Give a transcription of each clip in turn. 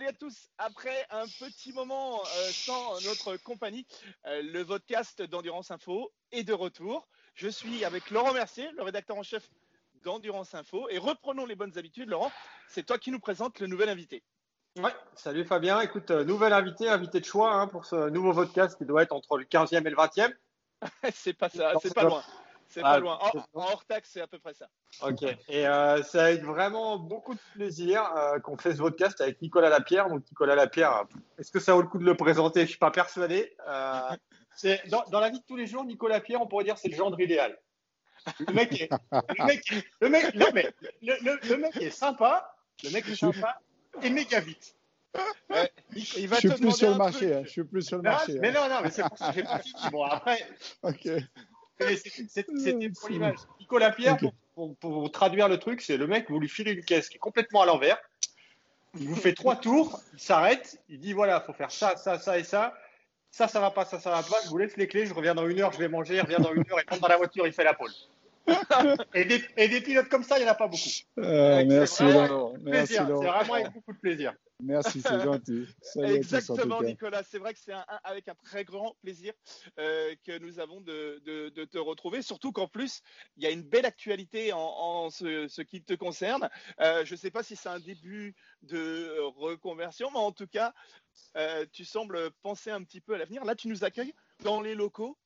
Salut à tous. Après un petit moment euh, sans notre compagnie, euh, le podcast d'Endurance Info est de retour. Je suis avec Laurent Mercier, le rédacteur en chef d'Endurance Info. Et reprenons les bonnes habitudes. Laurent, c'est toi qui nous présente le nouvel invité. Ouais, salut Fabien. Écoute, euh, nouvel invité, invité de choix hein, pour ce nouveau podcast qui doit être entre le 15e et le 20e. c'est pas ça, c'est pas loin. C'est pas ah, loin. En, hors taxe, c'est à peu près ça. Ok. Et euh, ça a été vraiment beaucoup de plaisir euh, qu'on fait ce podcast avec Nicolas Lapierre. Donc, Nicolas Lapierre, est-ce que ça vaut le coup de le présenter? Je suis pas persuadé. Euh, c'est dans, dans, la vie de tous les jours, Nicolas Lapierre, on pourrait dire c'est le genre idéal. Le mec est, le mec, le mec, le mec, le, mec est sympa. Le mec est sympa et méga vite. il va je suis plus sur le marché. Hein, je suis plus sur le marché. Mais hein. non, non, mais c'est pour ça que j'ai pas fini. Bon, après. Ok. C'était pour l'image. Nicolas Pierre, pour, pour, traduire le truc, c'est le mec, vous lui filez une caisse qui est complètement à l'envers. Il vous fait trois tours, il s'arrête, il dit voilà, faut faire ça, ça, ça et ça. Ça, ça va pas, ça, ça va pas. Je vous laisse les clés, je reviens dans une heure, je vais manger, il revient dans une heure, il rentre dans la voiture, il fait la pole. et, des, et, des, pilotes comme ça, il n'y en a pas beaucoup. Euh, merci, Laurent. C'est vraiment avec beaucoup de plaisir. Merci, c'est gentil. Exactement, Nicolas. C'est vrai que c'est avec un très grand plaisir euh, que nous avons de, te retrouver. Surtout qu'en plus, il y a une belle actualité en, ce, qui te concerne. Euh, je ne sais pas si c'est un début de reconversion, mais en tout cas, euh, tu sembles penser un petit peu à l'avenir. Là, tu nous accueilles dans les locaux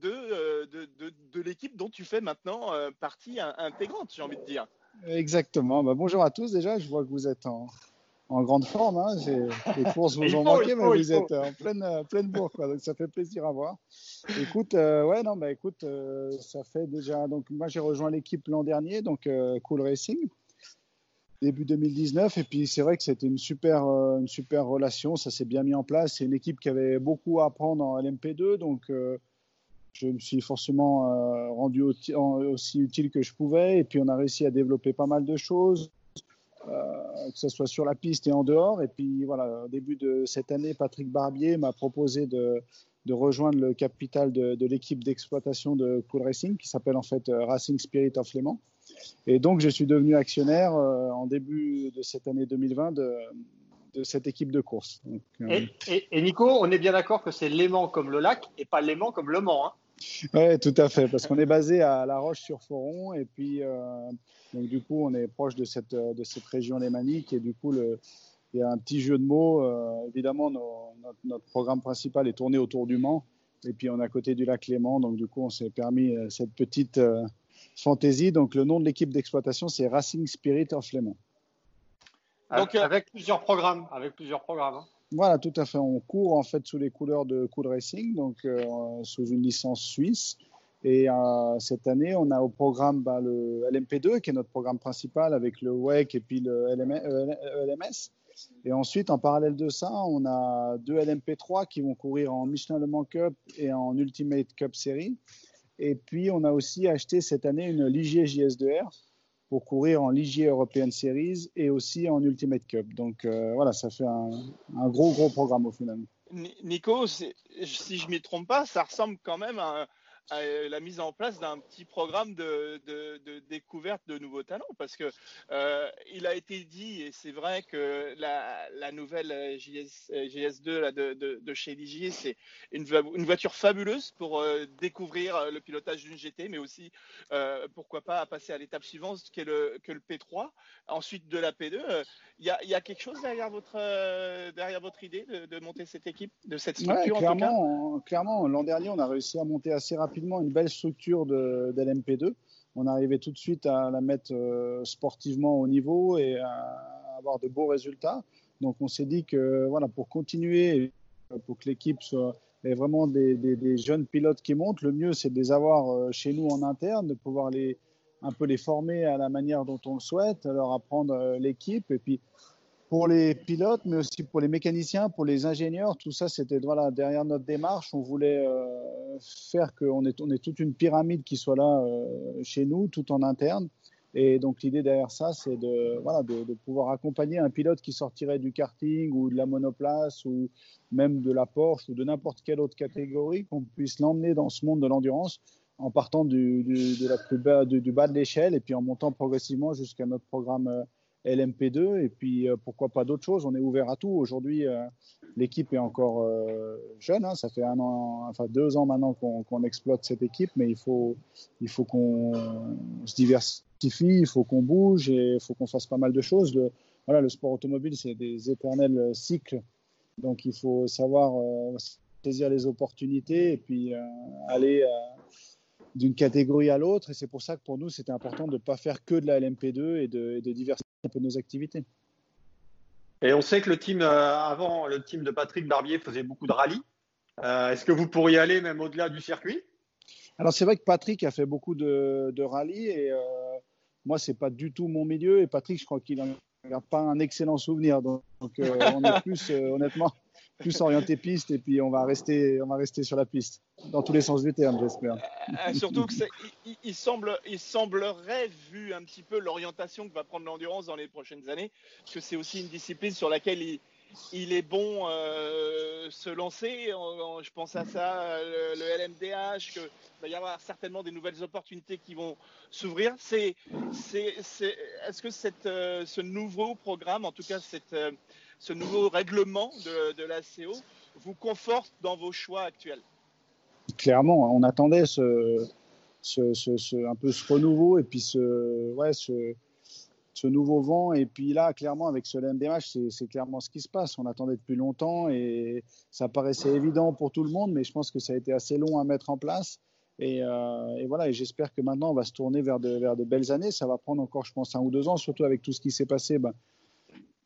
de, de, l'équipe dont tu fais maintenant partie intégrante, j'ai envie de dire. Exactement. Bah, bonjour à tous déjà. Je vois que vous êtes en, en grande forme. Hein. Les courses vous ont manqué, mais vous êtes en pleine, euh, pleine bourre, quoi. Donc ça fait plaisir à voir. Écoute, euh, ouais, non, bah écoute, euh, ça fait déjà. Donc moi j'ai rejoint l'équipe l'an dernier, donc Cool Racing, début 2019. Et puis c'est vrai que c'était une super, une super relation. Ça s'est bien mis en place. C'est une équipe qui avait beaucoup à apprendre en LMP2, donc je me suis forcément rendu aussi utile que je pouvais. Et puis on a réussi à développer pas mal de choses. Euh, que ce soit sur la piste et en dehors. Et puis voilà, au début de cette année, Patrick Barbier m'a proposé de, rejoindre le capital de, l'équipe d'exploitation de Cool Racing, qui s'appelle en fait euh, Racing Spirit of Léman. Et donc, je suis devenu actionnaire euh, en début de cette année 2020 de, de cette équipe de course. et, Nico, on est bien d'accord que c'est Léman comme le lac et pas Léman comme Le Mans. Hein oui, tout à fait, parce qu'on est basé à La Roche-sur-Foron et puis donc du coup, on est proche de cette, de cette région lémanique et du coup, le, il y a un petit jeu de mots. Euh, évidemment, notre, programme principal est tourné autour du Mans et puis on est à côté du lac Léman. Donc du coup, on s'est permis euh, cette petite euh, fantaisie. Donc le nom de l'équipe d'exploitation, c'est Racing Spirit of Léman. Donc avec plusieurs programmes, avec plusieurs programmes. Hein. Voilà, tout à fait. On court en fait sous les couleurs de Cool Racing, donc sous une licence suisse. Et euh, cette année, on a au programme bah, le LMP2, qui est notre programme principal, avec le WEC et puis le LMS. E et ensuite, en parallèle de ça, on a deux LMP3 qui vont courir en Michelin Le Mans Cup et en Ultimate Cup Series. Et puis, on a aussi acheté cette année une Ligier JS2R pour courir en Ligier European Series et aussi en Ultimate Cup. Donc euh, voilà, ça fait un, un, gros, gros programme au final. Nico, si je ne m'y trompe pas, ça ressemble quand même à euh, la mise en place d'un petit programme de, découverte de nouveaux talents. Parce que euh, il a été dit et c'est vrai que la, nouvelle JS, 2 là, de, chez Ligier c'est une, voiture fabuleuse pour euh, découvrir le pilotage d'une GT mais aussi pourquoi pas passer à l'étape suivante qui est le, que le P3 ensuite de la P2 il y, a, quelque chose derrière votre, derrière votre idée de, monter cette équipe de cette structure clairement, clairement l'an dernier on a réussi à monter assez rapidement une belle structure de, d'LMP2. On arrivait tout de suite à la mettre euh, sportivement au niveau et à avoir de beaux résultats. Donc on s'est dit que voilà, pour continuer, pour que l'équipe soit ait vraiment des, jeunes pilotes qui montent, le mieux c'est de les avoir euh, chez nous en interne, de pouvoir les, un peu les former à la manière dont on le souhaite, leur apprendre euh, l'équipe et puis pour les pilotes, mais aussi pour les mécaniciens, pour les ingénieurs. Tout ça, c'était voilà, derrière notre démarche. On voulait euh, faire qu'on ait, on ait toute une pyramide qui soit là euh, chez nous, tout en interne. Et donc l'idée derrière ça, c'est de, voilà, de, de, pouvoir accompagner un pilote qui sortirait du karting ou de la monoplace ou même de la Porsche ou de n'importe quelle autre catégorie, qu'on puisse l'emmener dans ce monde de l'endurance en partant du, du, de la plus bas, du, bas de l'échelle et puis en montant progressivement jusqu'à notre programme euh, LMP2 et puis pourquoi pas d'autres choses. On est ouvert à tout. Aujourd'hui, l'équipe est encore jeune. Hein. ça fait un an, enfin deux ans maintenant qu'on exploite cette équipe, mais il faut, il faut qu'on se diversifie, il faut qu'on bouge et il faut qu'on fasse pas mal de choses. Le, voilà, le sport automobile, c'est des éternels cycles. Donc il faut savoir saisir les opportunités et puis aller d'une catégorie à l'autre. Et c'est pour ça que pour nous, c'était important de ne pas faire que de la LMP2 et de, diversifier un peu nos activités. Et on sait que le team, euh, avant, le team de Patrick Barbier faisait beaucoup de rallye. Euh, est-ce que vous pourriez aller même au-delà du circuit? Alors, c'est vrai que Patrick a fait beaucoup de, de rallye et euh, moi, c'est pas du tout mon milieu. Et Patrick, je crois qu'il n'en a pas un excellent souvenir. Donc, on est plus, honnêtement, plus orienté piste et puis on va rester, on va rester sur la piste dans tous les sens du terme, j'espère. Euh, surtout que il, semble, il semblerait, vu un petit peu l'orientation que va prendre l'endurance dans les prochaines années, que c'est aussi une discipline sur laquelle il, il est bon euh, se lancer. Je pense à ça, le, LMDH, qu'il va y avoir certainement des nouvelles opportunités qui vont s'ouvrir. C'est, c'est, est-ce que cette, euh, ce nouveau programme, en tout cas cette, ce nouveau règlement de, la CO vous conforte dans vos choix actuels Clairement, on attendait un peu ce renouveau et puis ce, nouveau vent. Et puis là, clairement, avec ce LMDH, c'est clairement ce qui se passe. On attendait depuis longtemps et ça paraissait évident pour tout le monde, mais je pense que ça a été assez long à mettre en place. Et, euh, voilà, et j'espère que maintenant, on va se tourner vers de, vers de belles années. Ça va prendre encore, je pense, un ou deux ans, surtout avec tout ce qui s'est passé. Ben,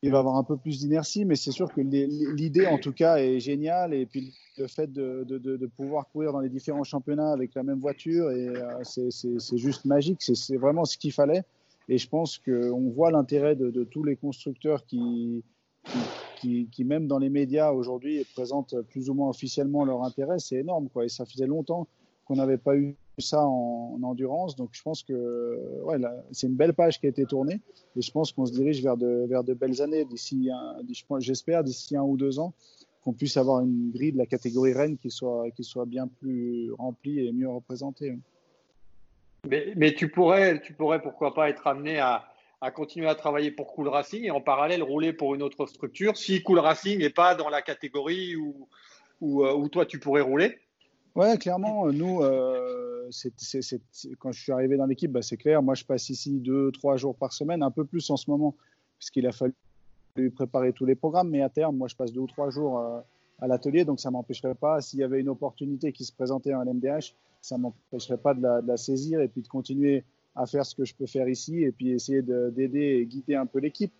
il va avoir un peu plus d'inertie, mais c'est sûr que l'idée, en tout cas, est géniale. Et puis le fait de, pouvoir courir dans les différents championnats avec la même voiture, euh, c'est juste magique. C'est vraiment ce qu'il fallait. Et je pense qu'on voit l'intérêt de, tous les constructeurs qui, qui, qui, même dans les médias aujourd'hui, présentent plus ou moins officiellement leur intérêt. C'est énorme, quoi. Et ça faisait longtemps qu'on n'avait pas eu ça en, endurance. Donc je pense que c'est une belle page qui a été tournée et je pense qu'on se dirige vers de, belles années d'ici, j'espère, d'ici un ou deux ans, qu'on puisse avoir une grille de la catégorie Rennes qui soit, bien plus remplie et mieux représentée. Mais, tu, pourrais, tu pourrais pourquoi pas être amené à, continuer à travailler pour Cool Racing et en parallèle rouler pour une autre structure si Cool Racing n'est pas dans la catégorie où, euh, où toi tu pourrais rouler Ouais, clairement, nous, euh, quand je suis arrivé dans l'équipe, bah, c'est clair. Moi, je passe ici deux, trois jours par semaine, un peu plus en ce moment, puisqu'il a fallu préparer tous les programmes. Mais à terme, moi, je passe deux ou trois jours euh, à l'atelier, donc ça m'empêcherait pas. S'il y avait une opportunité qui se présentait en LMDH, ça m'empêcherait pas de la, de la, saisir et puis de continuer à faire ce que je peux faire ici et puis essayer d'aider et guider un peu l'équipe.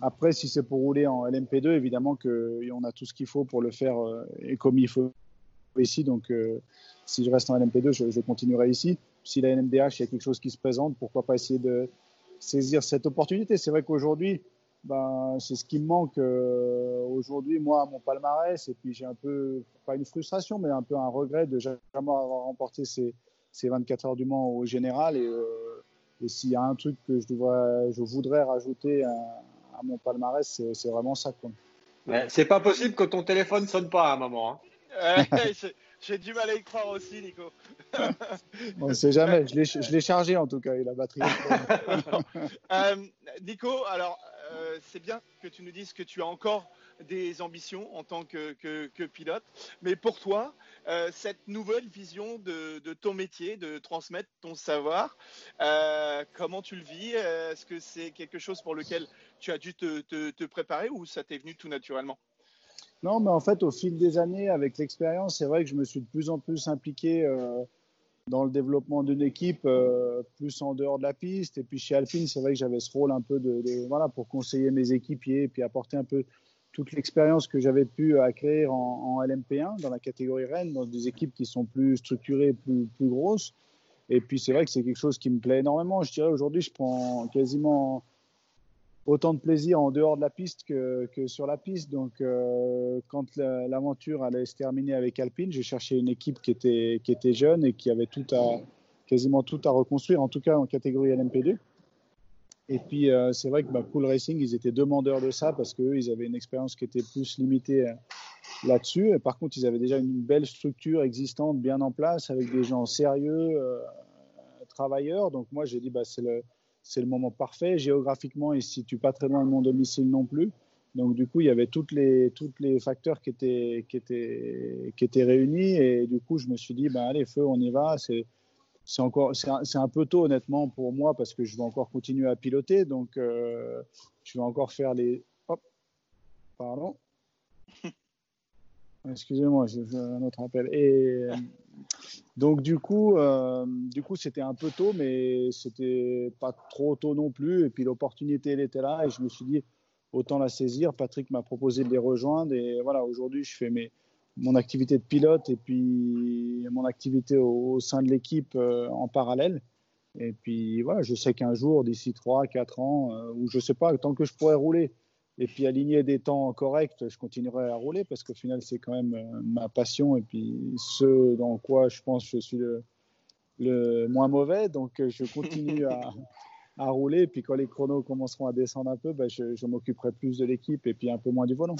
Après, si c'est pour rouler en LMP2, évidemment qu'on a tout ce qu'il faut pour le faire euh, et comme il faut ici. Donc, euh, si je reste en LMP2, je, continuerai ici. Si la NMDH, il y a quelque chose qui se présente, pourquoi pas essayer de saisir cette opportunité C'est vrai qu'aujourd'hui, ben, c'est ce qui me manque euh, aujourd'hui, moi, à mon palmarès. Et puis, j'ai un peu, pas une frustration, mais un peu un regret de jamais avoir remporté ces, ces 24 heures du Mans au général. Et, euh, et s'il y a un truc que je voudrais rajouter à, mon palmarès, c'est vraiment ça. c'est pas possible que ton téléphone sonne pas à un moment. Hein. J'ai du mal à y croire aussi, Nico. On ne sait jamais. Je l'ai chargé en tout cas, et la batterie. euh, Nico, alors euh, c'est bien que tu nous dises que tu as encore des ambitions en tant que, que, pilote, mais pour toi, euh, cette nouvelle vision de, de, ton métier, de transmettre ton savoir, euh, comment tu le vis Est-ce que c'est quelque chose pour lequel tu as dû te, te, te préparer ou ça t'est venu tout naturellement? Non, mais en fait, au fil des années, avec l'expérience, c'est vrai que je me suis de plus en plus impliqué euh, dans le développement d'une équipe, euh, plus en dehors de la piste. Et puis chez Alpine, c'est vrai que j'avais ce rôle un peu de, voilà, pour conseiller mes équipiers et puis apporter un peu toute l'expérience que j'avais pu acquérir en, en, LMP1 dans la catégorie Rennes, dans des équipes qui sont plus structurées, plus, plus grosses. Et puis c'est vrai que c'est quelque chose qui me plaît énormément. Je dirais aujourd'hui, je prends quasiment autant de plaisir en dehors de la piste que, sur la piste. Donc, euh, quand l'aventure allait se terminer avec Alpine, j'ai cherché une équipe qui était, jeune et qui avait tout à, quasiment tout à reconstruire, en tout cas en catégorie LMP2. Et puis, euh, c'est vrai que bah, Cool Racing, ils étaient demandeurs de ça parce qu'eux, ils avaient une expérience qui était plus limitée euh, là-dessus. Par contre, ils avaient déjà une belle structure existante bien en place avec des gens sérieux, travailleurs. Donc, moi, j'ai dit, bah, c'est le c'est le moment parfait. Géographiquement, il ne se situe pas très loin de mon domicile non plus. Donc du coup, il y avait toutes les, toutes les facteurs qui étaient, qui, étaient, qui étaient réunis. Et du coup, je me suis dit, ben, allez, feu, on y va. C'est, c'est, encore, c'est, un, c'est un peu tôt, honnêtement, pour moi, parce que je vais encore continuer à piloter. Donc, euh, je vais encore faire les... Hop, pardon. Excusez-moi, j'ai un autre appel. Et donc du coup, euh, du coup, c'était un peu tôt, mais c'était pas trop tôt non plus. Et puis l'opportunité, elle était là, et je me suis dit autant la saisir. Patrick m'a proposé de les rejoindre, et voilà, aujourd'hui, je fais mes, mon activité de pilote et puis mon activité au, sein de l'équipe euh, en parallèle. Et puis voilà, je sais qu'un jour, d'ici 3, 4 ans, euh, ou je sais pas, tant que je pourrais rouler et puis aligner des temps corrects, je continuerai à rouler parce qu'au final, c'est quand même euh, ma passion et puis ce dans quoi je pense que je suis le, moins mauvais. Donc, euh, je continue à, à, rouler. Et puis, quand les chronos commenceront à descendre un peu, ben, je, m'occuperai plus de l'équipe et puis un peu moins du volant.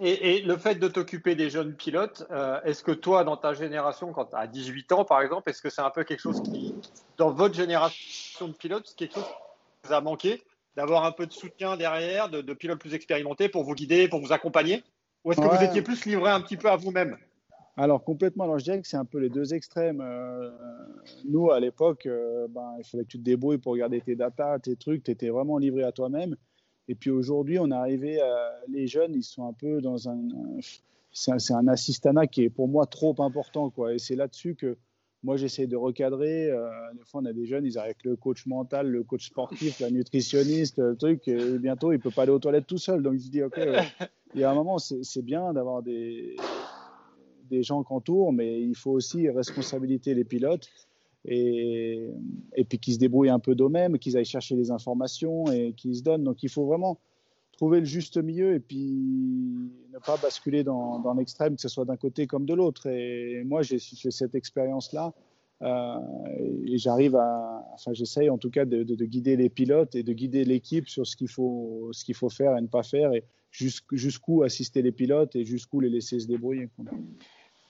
Et, le fait de t'occuper des jeunes pilotes, euh, est-ce que toi, dans ta génération, quand tu as 18 ans par exemple, est-ce que c'est un peu quelque chose qui, dans votre génération de pilotes, c'est quelque chose qui vous a manqué? D'avoir un peu de soutien derrière, de, pilotes plus expérimentés pour vous guider, pour vous accompagner Ou est-ce que vous étiez plus livré un petit peu à vous-même alors complètement, alors je dirais que c'est un peu les deux extrêmes. Euh, nous, à l'époque, euh, ben, il fallait que tu te débrouilles pour regarder tes datas, tes trucs, tu étais vraiment livré à toi-même. Et puis aujourd'hui, on est arrivé, les jeunes, ils sont un peu dans un... C'est un, un, assistanat qui est pour moi trop important. Quoi. Et c'est là-dessus que moi, j'essaie de recadrer. Euh, des fois, on a des jeunes, ils arrivent avec le coach mental, le coach sportif, la nutritionniste, le truc. Et bientôt, il peut pas aller aux toilettes tout seul. Donc, je dis, OK, il y a un moment, c'est bien d'avoir des, des gens qui entourent, mais il faut aussi responsabiliser les pilotes et, et puis qu'ils se débrouillent un peu d'eux-mêmes, qu'ils aillent chercher les informations et qu'ils se donnent. Donc, il faut vraiment trouver le juste milieu et puis ne pas basculer dans, l'extrême, que ce soit d'un côté comme de l'autre. Et moi, j'ai cette expérience-là. Euh, et j'arrive à, enfin, j'essaye en tout cas de, de, guider les pilotes et de guider l'équipe sur ce qu'il faut, ce qu'il faut faire et ne pas faire, et jusqu'où assister les pilotes et jusqu'où les laisser se débrouiller.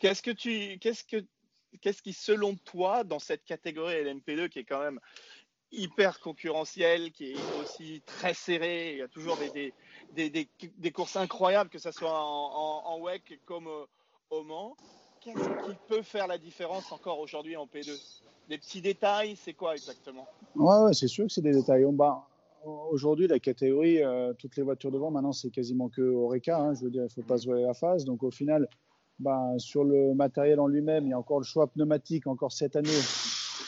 Qu'est-ce que tu, qu'est-ce que, qu'est-ce qui, selon toi, dans cette catégorie LMP2 qui est quand même hyper concurrentiel, qui est aussi très serré. Il y a toujours des, des, des, des courses incroyables, que ce soit en, WEC comme au Mans. Qu'est-ce qui peut faire la différence encore aujourd'hui en P2 Des petits détails, c'est quoi exactement? Ouais, c'est sûr que c'est des détails. Bah, aujourd'hui, la catégorie, euh, toutes les voitures devant, maintenant, c'est quasiment que Oreca. Hein, je veux dire, il ne faut pas se voir la face. Donc, au final, bah, sur le matériel en lui-même, il y a encore le choix pneumatique, encore cette année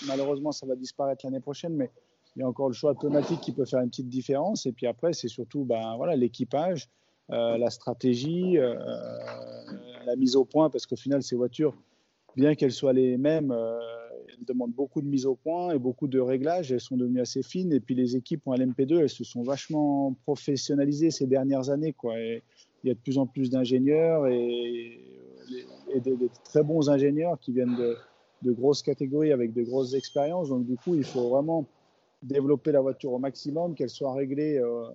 malheureusement, ça va disparaître l'année prochaine, mais il y a encore le choix automatique qui peut faire une petite différence. Et puis après, c'est surtout ben, voilà, l'équipage, euh, la stratégie, euh, la mise au point, parce qu'au final, ces voitures, bien qu'elles soient les mêmes, euh, elles demandent beaucoup de mise au point et beaucoup de réglages. Elles sont devenues assez fines. Et puis les équipes en LMP2, elles se sont vachement professionnalisées ces dernières années. Il y a de plus en plus d'ingénieurs et des, très bons ingénieurs qui viennent de de grosses catégories avec de grosses expériences. Donc, du coup, il faut vraiment développer la voiture au maximum, qu'elle soit réglée euh,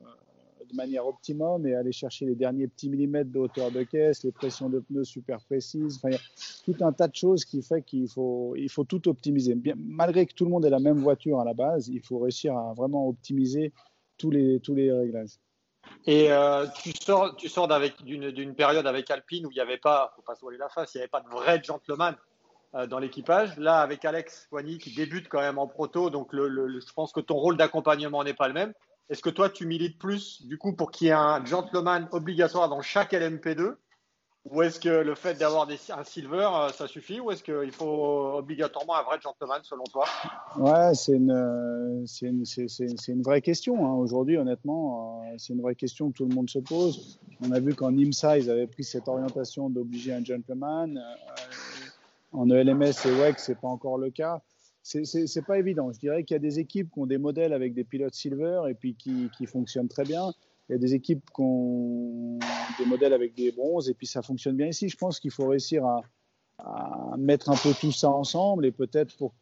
de manière optimum et aller chercher les derniers petits millimètres de hauteur de caisse, les pressions de pneus super précises. Enfin, il y a tout un tas de choses qui fait qu'il faut, il faut tout optimiser. Malgré que tout le monde ait la même voiture à la base, il faut réussir à vraiment optimiser tous les, tous les réglages. Et euh, tu sors, tu sors d'une période avec Alpine où il n'y avait pas, faut pas se voiler la face, il n'y avait pas de vrai gentleman dans l'équipage. Là, avec Alex Poigny qui débute quand même en proto, donc je pense que ton rôle d'accompagnement n'est pas le même. Est-ce que toi, tu milites plus du coup pour qu'il y ait un gentleman obligatoire dans chaque LMP2 ou est-ce que le fait d'avoir un silver, euh, ça suffit? Ou est-ce qu'il faut obligatoirement un vrai gentleman selon toi? Ouais, c'est une, c'est une, une, vraie question. Hein. Aujourd'hui, honnêtement, euh, c'est une vraie question que tout le monde se pose. On a vu qu'en IMSA, ils avaient pris cette orientation d'obliger un gentleman. En ELMS et WEC, c'est pas encore le cas. C'est pas évident. Je dirais qu'il y a des équipes qui ont des modèles avec des pilotes silver et puis qui, qui fonctionnent très bien. Il y a des équipes qui ont des modèles avec des bronzes et puis ça fonctionne bien ici. Je pense qu'il faut réussir à, mettre un peu tout ça ensemble et peut-être pour,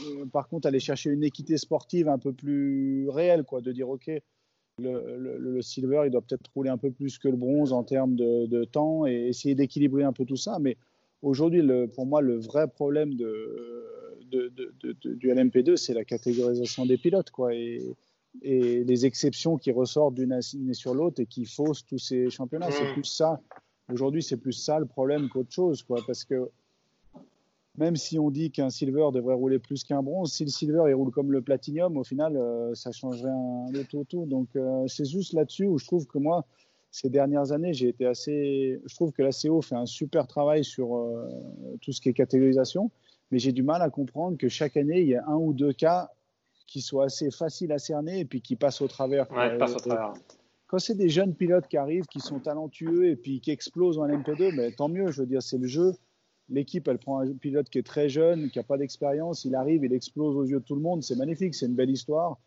euh, par contre, aller chercher une équité sportive un peu plus réelle, quoi, de dire ok, le silver, il doit peut-être rouler un peu plus que le bronze en termes de, de temps et essayer d'équilibrer un peu tout ça, mais Aujourd'hui, pour moi, le vrai problème de, du LMP2, c'est la catégorisation des pilotes, quoi, et, les exceptions qui ressortent d'une année sur l'autre et qui faussent tous ces championnats. C'est plus ça. Aujourd'hui, c'est plus ça le problème qu'autre chose, quoi, parce que même si on dit qu'un silver devrait rouler plus qu'un bronze, si le silver il roule comme le platinum, au final, euh, ça changerait un, le tout, tout. Donc, euh, c'est juste là-dessus où je trouve que moi, ces dernières années, j'ai été assez. Je trouve que la CO fait un super travail sur euh, tout ce qui est catégorisation, mais j'ai du mal à comprendre que chaque année, il y a un ou deux cas qui soient assez faciles à cerner et puis qui passent au travers. Ouais, passent au travers. Quand c'est des jeunes pilotes qui arrivent, qui sont talentueux et puis qui explosent en MP2, mais tant mieux. Je veux dire, c'est le jeu. L'équipe, elle prend un pilote qui est très jeune, qui n'a pas d'expérience, il arrive, il explose aux yeux de tout le monde. C'est magnifique, c'est une belle histoire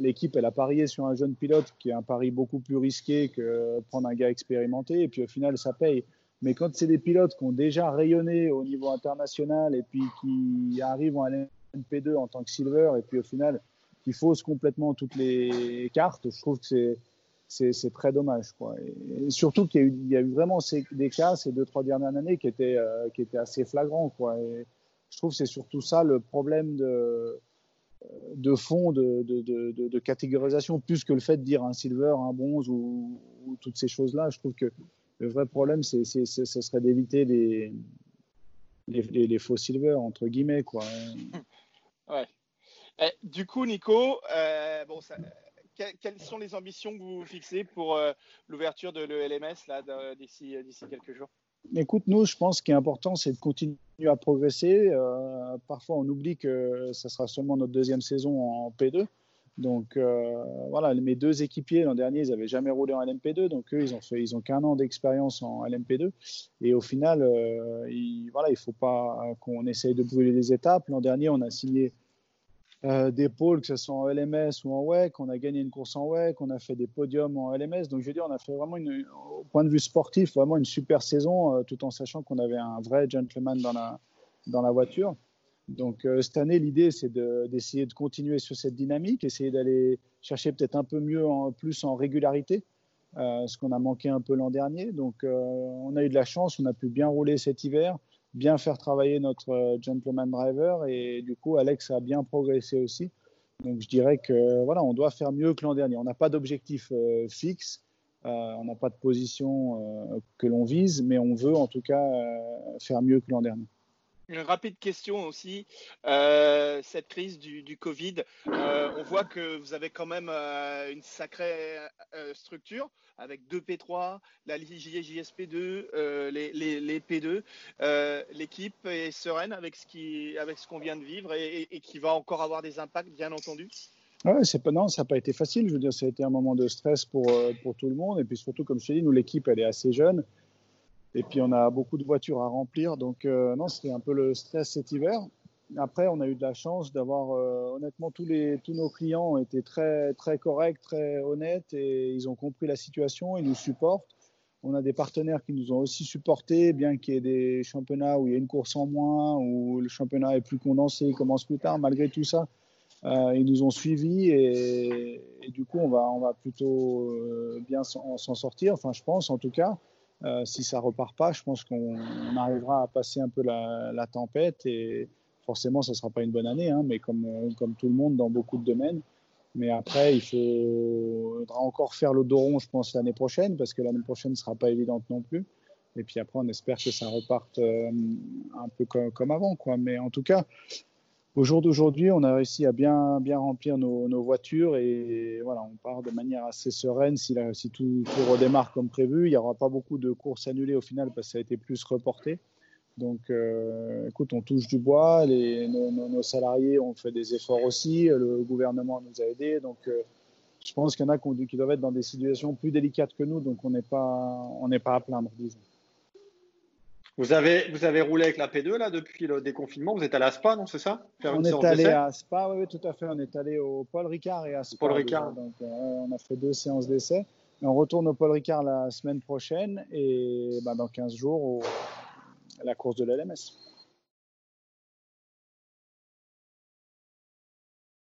l'équipe, elle a parié sur un jeune pilote qui est un pari beaucoup plus risqué que prendre un gars expérimenté. Et puis au final, ça paye. Mais quand c'est des pilotes qui ont déjà rayonné au niveau international et puis qui arrivent en LMP2 en tant que silver et puis au final qui faussent complètement toutes les cartes, je trouve que c'est très dommage. Et surtout qu'il y, a eu vraiment des cas ces deux, trois dernières années qui étaient, euh, assez flagrants. Je trouve que c'est surtout ça le problème de, de fond de, de, catégorisation, plus que le fait de dire un silver, un bronze ou, toutes ces choses-là. Je trouve que le vrai problème, c'est, ce serait d'éviter les, les, faux silver, entre guillemets. Quoi. Ouais. Eh, du coup, Nico, euh, bon, quelles sont les ambitions que vous fixez pour euh, l'ouverture de l'ELMS d'ici, d'ici quelques jours? Écoute, nous, je pense qu'il est important, c'est de continuer à progresser. Euh, parfois, on oublie que ça sera seulement notre deuxième saison en P2. Donc euh, voilà, mes deux équipiers l'an dernier, ils n'avaient jamais roulé en LMP2, donc eux, ils ont ont qu'un an d'expérience en LMP2. Et au final, euh, il, voilà, il faut pas qu'on essaye de brûler les étapes. L'an dernier, on a signé euh, des pôles, que ce soit en LMS ou en WEC. On a gagné une course en WEC, on a fait des podiums en LMS. Donc, je veux dire, on a fait vraiment, au point de vue sportif, vraiment une super saison, euh, tout en sachant qu'on avait un vrai gentleman dans la, dans la voiture. Donc, euh, cette année, l'idée, c'est d'essayer de, continuer sur cette dynamique, essayer d'aller chercher peut-être un peu mieux, en, plus en régularité, ce qu'on a manqué un peu l'an dernier. Donc, on a eu de la chance, on a pu bien rouler cet hiver bien faire travailler notre euh, gentleman driver et du coup Alex a bien progressé aussi. Donc je dirais que voilà, on doit faire mieux que l'an dernier. On n'a pas d'objectif euh, fixe, euh, on n'a pas de position que l'on vise, mais on veut en tout cas faire mieux que l'an dernier. Une rapide question aussi, euh, cette crise du, Covid, euh, on voit que vous avez quand même euh, une sacrée structure avec deux P3, la JSP2, euh, les, les, les, P2. L'équipe est sereine avec ce qu'on vient de vivre et, qui va encore avoir des impacts, bien entendu. Ouais, pas non, ça n'a pas été facile. Je veux dire, ça a été un moment de stress pour pour tout le monde et puis surtout, comme je te dis, nous l'équipe elle est assez jeune. Et puis on a beaucoup de voitures à remplir. Donc euh, non, c'était un peu le stress cet hiver. Après, on a eu de la chance d'avoir, euh, honnêtement, tous, les, tous nos clients ont été très, très corrects, très honnêtes et ils ont compris la situation, ils nous supportent. On a des partenaires qui nous ont aussi supportés, bien qu'il y ait des championnats où il y a une course en moins, où le championnat est plus condensé, il commence plus tard. Malgré tout ça, euh, ils nous ont suivis et, et, du coup, on va, on va plutôt bien s'en sortir. Enfin, je pense en tout cas. Euh, si ça repart pas, je pense qu'on arrivera à passer un peu la, tempête et forcément, ce ne sera pas une bonne année, hein, mais comme, comme tout le monde dans beaucoup de domaines. Mais après, il faudra encore faire le dos rond, je pense, l'année prochaine, parce que l'année prochaine ne sera pas évidente non plus. Et puis après, on espère que ça reparte euh, un peu comme, comme, avant. Quoi. Mais en tout cas, au jour d'aujourd'hui, on a réussi à bien, remplir nos, voitures et voilà, on part de manière assez sereine. Si, tout, redémarre comme prévu, il n'y aura pas beaucoup de courses annulées au final parce que ça a été plus reporté. Donc, euh, écoute, on touche du bois. Les, nos, salariés ont fait des efforts aussi. Le gouvernement nous a aidés. Donc, euh, je pense qu'il y en a qui, qui, doivent être dans des situations plus délicates que nous. Donc, on n'est pas, on n'est pas à plaindre, disons. Vous avez, vous avez roulé avec la P2 là depuis le déconfinement. Vous êtes allé à Spa, non C'est ça? On est allé à Spa, oui, tout à fait. On est allé au Paul Ricard et à Spa. Paul Ricard. Donc, euh, on a fait deux séances d'essai. On retourne au Paul Ricard la semaine prochaine et bah, dans 15 jours, au, à la course de l'LMS.